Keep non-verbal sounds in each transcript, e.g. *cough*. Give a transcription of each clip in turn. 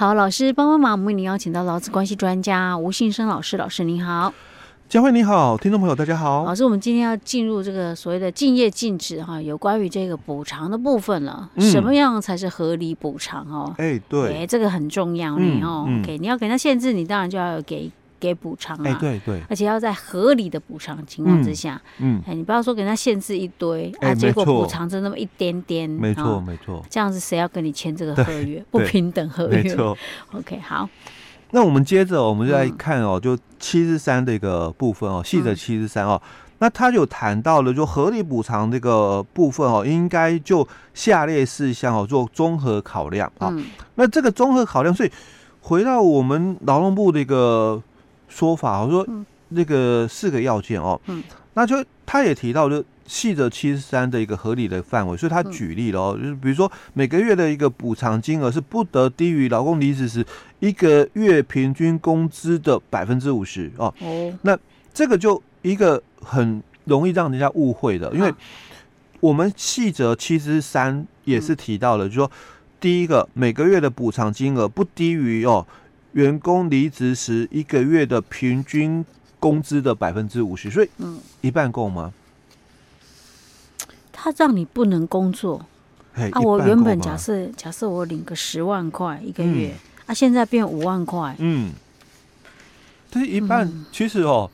好，老师帮帮忙，我们为您邀请到劳资关系专家吴信生老师，老师您好。佳慧你好，听众朋友大家好。老师，我们今天要进入这个所谓的竞业禁止哈，有关于这个补偿的部分了。嗯、什么样才是合理补偿哦？哎、欸，对，哎，这个很重要呢哦。OK，你要给他限制，你当然就要给给补偿啊。对对，而且要在合理的补偿情况之下。嗯，哎、嗯，你不要说给他限制一堆、欸、啊，结果补偿就那么一点点。没错没错，这样子谁要跟你签这个合约？*laughs* 不平等合约。没错。OK，好。那我们接着，我们就来看哦，就七十三的一个部分哦，细则七十三哦，那他有谈到了，就合理补偿这个部分哦，应该就下列事项哦做综合考量啊。那这个综合考量，所以回到我们劳动部的一个说法，我说那个四个要件哦，嗯。那就他也提到就。细则七十三的一个合理的范围，所以他举例了哦，就是比如说每个月的一个补偿金额是不得低于劳工离职时一个月平均工资的百分之五十哦。哦，那这个就一个很容易让人家误会的，因为我们细则七十三也是提到了，就说第一个每个月的补偿金额不低于哦员工离职时一个月的平均工资的百分之五十，所以一半够吗？他让你不能工作。啊！我原本假设假设我领个十万块一个月，嗯、啊，现在变五万块，嗯，这一半其实哦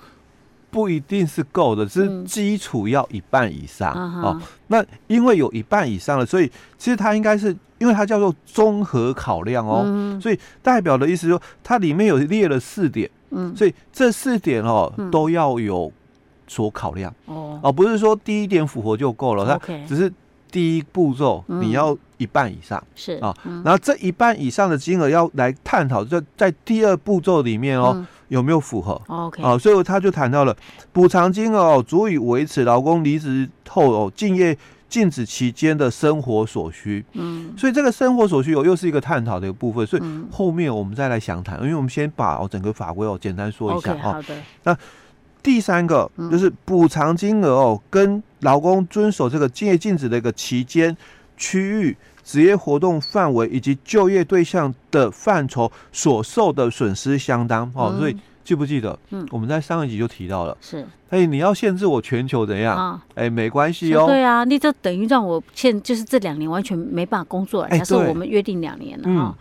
不一定是够的，只是基础要一半以上、嗯、哦。那因为有一半以上了，所以其实它应该是因为它叫做综合考量哦，嗯、所以代表的意思说它里面有列了四点，嗯，所以这四点哦、嗯、都要有。所考量哦，哦，不是说第一点符合就够了，它只是第一步骤你要一半以上是啊，然后这一半以上的金额要来探讨在在第二步骤里面哦有没有符合，OK。啊，所以他就谈到了补偿金额足以维持劳工离职后哦敬业禁止期间的生活所需，嗯，所以这个生活所需哦又是一个探讨的一个部分，所以后面我们再来详谈，因为我们先把哦整个法规哦简单说一下啊，好的，那。第三个就是补偿金额哦，跟劳工遵守这个敬业禁止的一个期间、区域、职业活动范围以及就业对象的范畴所受的损失相当哦。所以记不记得？嗯，我们在上一集就提到了，是。哎，你要限制我全球怎样？啊哎，没关系哦。对啊，你这等于让我欠，就是这两年完全没办法工作。假设我们约定两年了哈，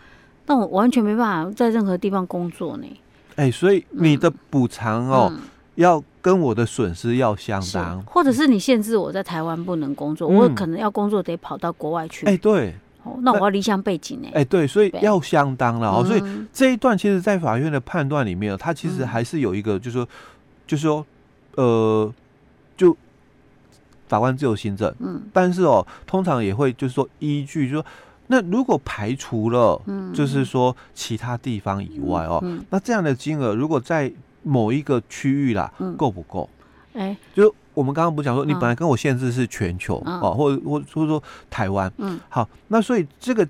那我完全没办法在任何地方工作呢。哎，所以你的补偿哦。要跟我的损失要相当，或者是你限制我在台湾不能工作，嗯、我可能要工作得跑到国外去。哎、欸，对，哦，那我要离乡背景呢？哎、欸，对，所以要相当了哦。对所以这一段其实，在法院的判断里面，它其实还是有一个，就是说，嗯、就是说，呃，就法官自由行政。嗯，但是哦，通常也会就是说依据，就是说，那如果排除了，嗯，就是说其他地方以外哦，嗯嗯、那这样的金额如果在某一个区域啦，够不够？哎，就我们刚刚不讲说，你本来跟我限制是全球哦，或者或或者说台湾，嗯，好，那所以这个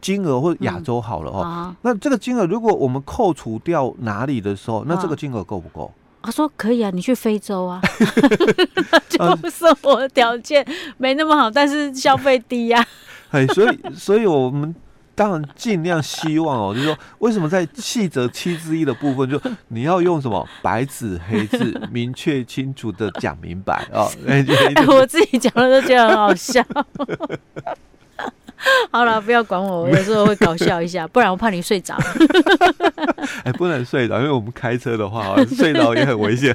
金额或者亚洲好了哦，那这个金额如果我们扣除掉哪里的时候，那这个金额够不够？他说可以啊，你去非洲啊，*laughs* *laughs* 就生活条件没那么好，但是消费低呀。*laughs* 哎，所以所以我们。当然，尽量希望哦，就是说，为什么在细则七之一的部分，就你要用什么白纸黑字，明确清楚的讲明白 *laughs* 哦。哎，我自己讲了都觉得很好笑。*laughs* 好了，不要管我，我有时候会搞笑一下，不然我怕你睡着。*laughs* 哎，不能睡着，因为我们开车的话，睡着也很危险。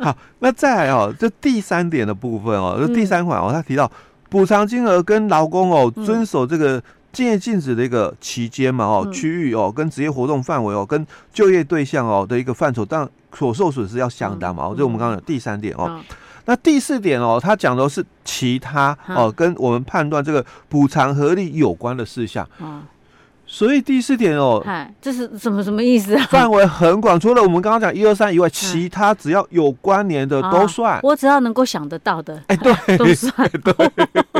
好，那再来哦，这第三点的部分哦，就第三款哦，他提到补偿金额跟劳工哦遵守这个。竞业禁止的一个期间嘛，哦，区域哦，跟职业活动范围哦，跟就业对象哦的一个范畴，当然所受损失要相当嘛。哦，这我们刚刚讲第三点哦。那第四点哦，他讲的是其他哦，跟我们判断这个补偿合理有关的事项。所以第四点哦，这是什么什么意思啊？范围很广，除了我们刚刚讲一二三以外，其他只要有关联的都算。我只要能够想得到的，哎，对，*laughs* 都算。对。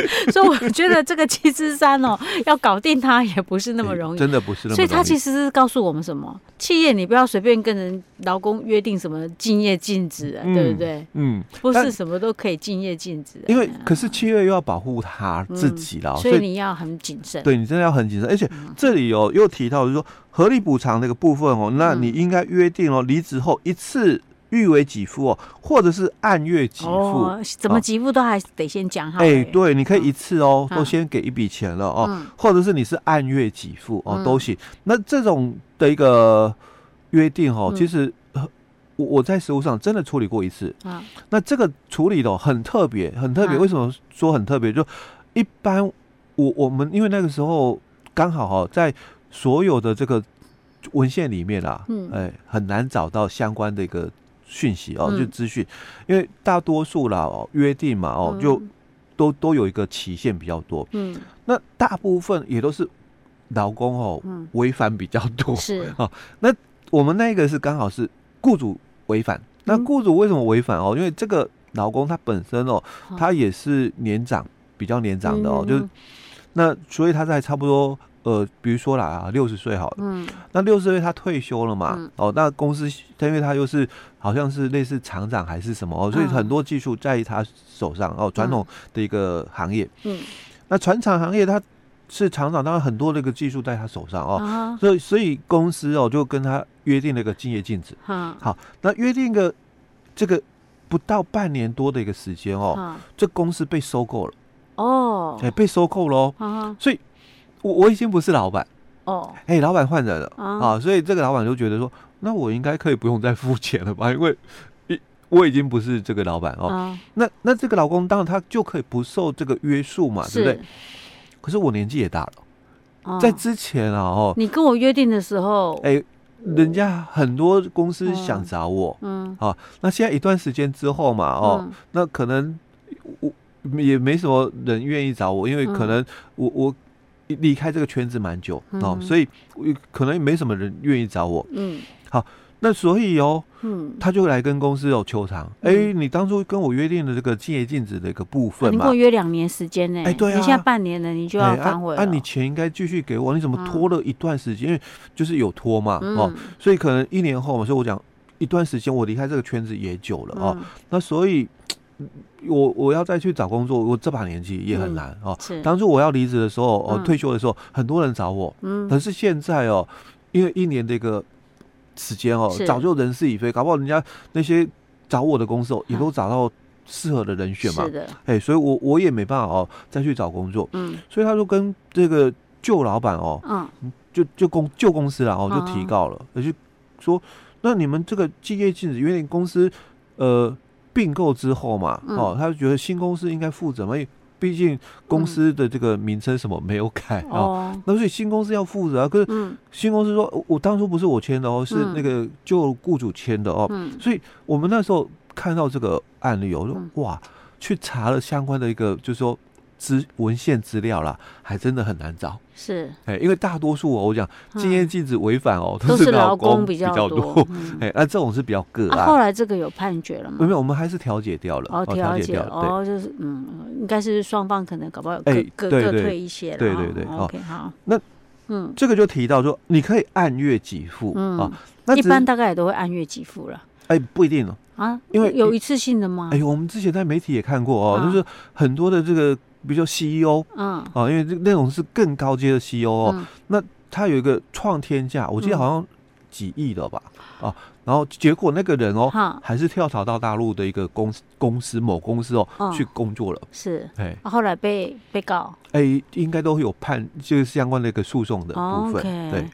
*laughs* 所以我觉得这个七之三哦，*laughs* 要搞定它也不是那么容易，真的不是那么容易。所以它其实是告诉我们什么？企业你不要随便跟人劳工约定什么敬业禁止，对不对？嗯，不是什么都可以敬业禁止。因为可是企业又要保护他自己了，所以你要很谨慎。对，你真的要很谨慎。而且这里哦又提到就是说合理补偿那个部分哦，那你应该约定哦，离职后一次。预为给付哦，或者是按月给付，哦、怎么给付都还得先讲好。哎、欸，对，你可以一次哦，都先给一笔钱了哦，嗯、或者是你是按月给付哦，都行。嗯、那这种的一个约定哦，其实我我在实务上真的处理过一次。啊、那这个处理的很特别，很特别。为什么说很特别？就一般我我们因为那个时候刚好哈，在所有的这个文献里面啊，嗯，哎，很难找到相关的一个。讯息哦，就资讯，因为大多数啦哦约定嘛哦，就都都有一个期限比较多。嗯，那大部分也都是劳工哦违反比较多。是啊，*laughs* 那我们那个是刚好是雇主违反。那雇主为什么违反哦？因为这个劳工他本身哦，他也是年长，比较年长的哦，就是那所以他在差不多。呃，比如说啦啊，六十岁好了，嗯，那六十岁他退休了嘛，嗯、哦，那公司他因为他又是好像是类似厂长还是什么哦，所以很多技术在他手上哦，传统的一个行业，嗯，那船厂行业他是厂长，当然很多那个技术在他手上哦，啊、所以所以公司哦就跟他约定了一个竞业禁止，啊、好，那约定个这个不到半年多的一个时间哦，啊、这公司被收购了，哦，哎、欸，被收购了，啊、所以。我我已经不是老板哦，哎，老板换人了啊，所以这个老板就觉得说，那我应该可以不用再付钱了吧？因为我已经不是这个老板哦。那那这个老公当然他就可以不受这个约束嘛，对不对？可是我年纪也大了，在之前啊，哦，你跟我约定的时候，哎，人家很多公司想找我，嗯，啊，那现在一段时间之后嘛，哦，那可能我也没什么人愿意找我，因为可能我我。离开这个圈子蛮久哦，所以可能也没什么人愿意找我。嗯，好，那所以哦，嗯，他就来跟公司有求偿。哎，你当初跟我约定的这个竞业禁止的一个部分嘛，你跟我约两年时间呢？哎，对啊，你现在半年了，你就要反悔了。啊，你钱应该继续给我，你怎么拖了一段时间？因为就是有拖嘛，哦，所以可能一年后嘛，所以我讲一段时间，我离开这个圈子也久了哦，那所以。我我要再去找工作，我这把年纪也很难哦。当初我要离职的时候，哦，退休的时候，很多人找我。嗯。可是现在哦，因为一年的一个时间哦，早就人事已非，搞不好人家那些找我的公司哦，也都找到适合的人选嘛。是的。哎，所以我我也没办法哦，再去找工作。嗯。所以他就跟这个旧老板哦，嗯，就就公旧公司了哦，就提告了，就说那你们这个竞业禁止，因为公司呃。并购之后嘛，哦，他就觉得新公司应该负责嘛，因为毕竟公司的这个名称什么没有改 *laughs* 哦，那所以新公司要负责啊。可是新公司说，我当初不是我签的哦，是那个旧雇主签的哦，所以我们那时候看到这个案例，我说哇，去查了相关的一个，就是说。资文献资料啦，还真的很难找。是，哎，因为大多数我讲竞业禁止违反哦，都是劳工比较多。*laughs* 哎，那这种是比较个案。后来这个有判决了吗？没有，我们还是调解掉了。哦，调解掉了。哦，就是嗯，应该是双方可能搞不好各各各退一些了。对对对。OK，好。那嗯，这个就提到说，你可以按月给付啊。那一般大概也都会按月给付了。哎，不一定哦。啊，因为有一次性的吗？哎，我们之前在媒体也看过哦，就是很多的这个。比如说 CEO，嗯，啊，因为这那种是更高阶的 CEO 哦，嗯、那他有一个创天价，我记得好像几亿的吧，嗯、啊，然后结果那个人哦，哈。还是跳槽到大陆的一个公司公司某公司哦、嗯、去工作了，是，哎、啊，后来被被告，哎，应该都会有判，就是相关的一个诉讼的部分，哦 okay、对。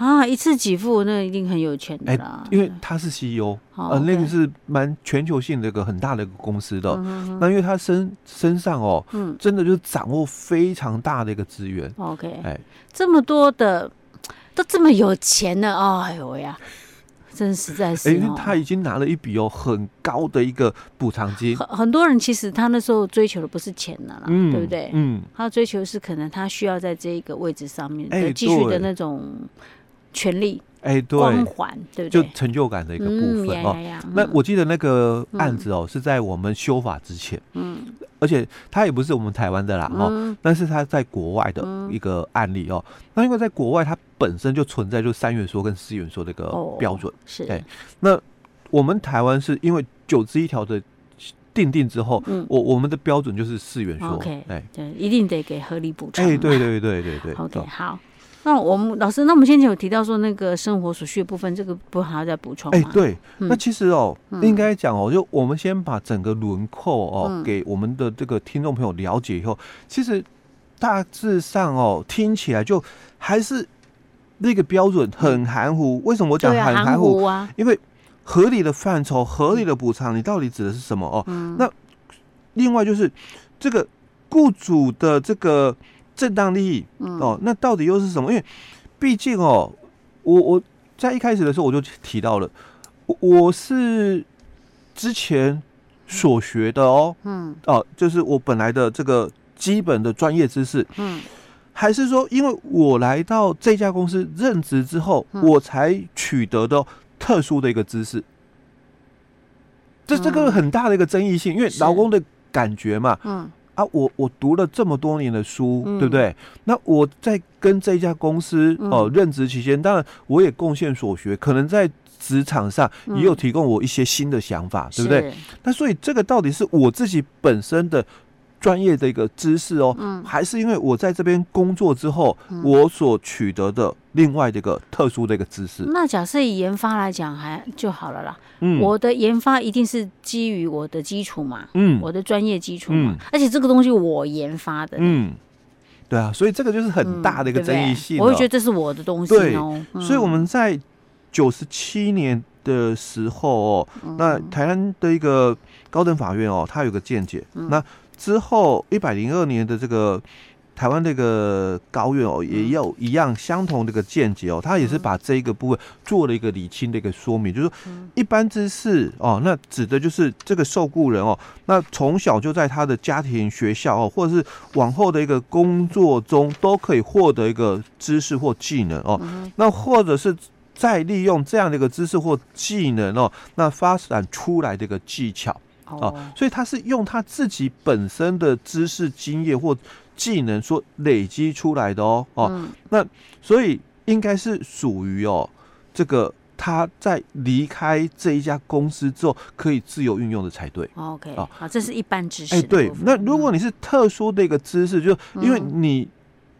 啊，一次给付那一定很有钱的啦，因为他是 CEO，呃，那个是蛮全球性的一个很大的一个公司的。那因为他身身上哦，嗯，真的就是掌握非常大的一个资源。OK，哎，这么多的都这么有钱了，哎呦呀，真实在是。因为他已经拿了一笔哦很高的一个补偿金。很很多人其实他那时候追求的不是钱了啦，对不对？嗯，他追求是可能他需要在这一个位置上面继续的那种。权利哎，对，光环，对不对？就成就感的一个部分哦。那我记得那个案子哦，是在我们修法之前，嗯，而且它也不是我们台湾的啦，哦，但是它在国外的一个案例哦。那因为在国外，它本身就存在就三元说跟四元说的一个标准，是。哎，那我们台湾是因为九之一条的定定之后，我我们的标准就是四元说，哎，对，一定得给合理补偿。哎，对对对对对。OK，好。那我们老师，那我们先前有提到说那个生活所需的部分，这个不还要再补充吗？哎，对，嗯、那其实哦，嗯、应该讲哦，就我们先把整个轮廓哦，嗯、给我们的这个听众朋友了解以后，其实大致上哦，听起来就还是那个标准很含糊。嗯、为什么我讲很含糊啊？因为合理的范畴、合理的补偿，你到底指的是什么哦？嗯、那另外就是这个雇主的这个。正当利益。哦，那到底又是什么？因为毕竟哦，我我在一开始的时候我就提到了，我我是之前所学的哦，嗯。哦，就是我本来的这个基本的专业知识，嗯，还是说因为我来到这家公司任职之后，我才取得的特殊的一个知识，这这个很大的一个争议性，因为劳工的感觉嘛，嗯。啊，我我读了这么多年的书，嗯、对不对？那我在跟这家公司哦、呃、任职期间，当然我也贡献所学，可能在职场上也有提供我一些新的想法，嗯、对不对？那所以这个到底是我自己本身的。专业的一个知识哦，嗯，还是因为我在这边工作之后，嗯、我所取得的另外的一个特殊的一个知识。那假设以研发来讲，还就好了啦。嗯，我的研发一定是基于我的基础嘛，嗯，我的专业基础嘛，嗯、而且这个东西我研发的，嗯，对啊，所以这个就是很大的一个争议性。我会觉得这是我的东西哦。对，所以我们在九十七年的时候哦，嗯、那台湾的一个高等法院哦，它有个见解，嗯、那。之后一百零二年的这个台湾这个高院哦，也有一样相同的一个见解哦，他也是把这一个部分做了一个理清的一个说明，就是说一般知识哦，那指的就是这个受雇人哦，那从小就在他的家庭、学校哦，或者是往后的一个工作中都可以获得一个知识或技能哦，那或者是再利用这样的一个知识或技能哦，那发展出来的一个技巧。哦，所以他是用他自己本身的知识、经验或技能所累积出来的哦哦，嗯、那所以应该是属于哦这个他在离开这一家公司之后可以自由运用的才对。OK，啊，这是一般知识。哎，对，那如果你是特殊的一个知识，就因为你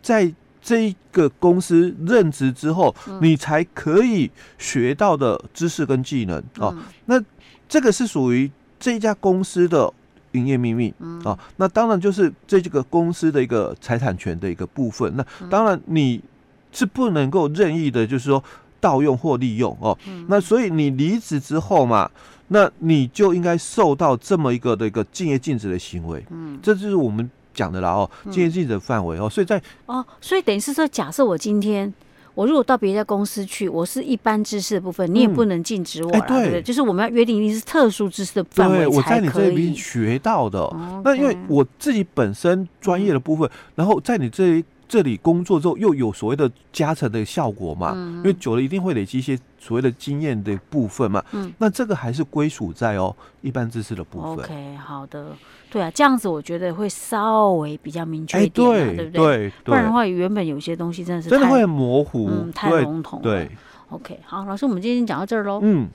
在这一个公司任职之后，嗯、你才可以学到的知识跟技能哦，嗯、那这个是属于。这一家公司的营业秘密、嗯、啊，那当然就是这这个公司的一个财产权的一个部分。那当然你是不能够任意的，就是说盗用或利用哦。嗯、那所以你离职之后嘛，那你就应该受到这么一个的一个敬业禁止的行为。嗯，这就是我们讲的啦哦，敬业禁止的范围哦。所以在哦，所以等于是说，假设我今天。我如果到别家公司去，我是一般知识的部分，你也不能禁止我了，对不对？就是我们要约定，一定是特殊知识的范围才可以。对，我在你这边学到的，那因为我自己本身专业的部分，然后在你这这里工作之后，又有所谓的加成的效果嘛，因为久了一定会累积一些所谓的经验的部分嘛。嗯，那这个还是归属在哦一般知识的部分。OK，好的。对啊，这样子我觉得会稍微比较明确一点，欸、对，对不对？对，不然的话，原本有些东西真的是太真的会很模糊，嗯，太笼统了。对，对，OK，好，老师，我们今天讲到这儿喽。嗯。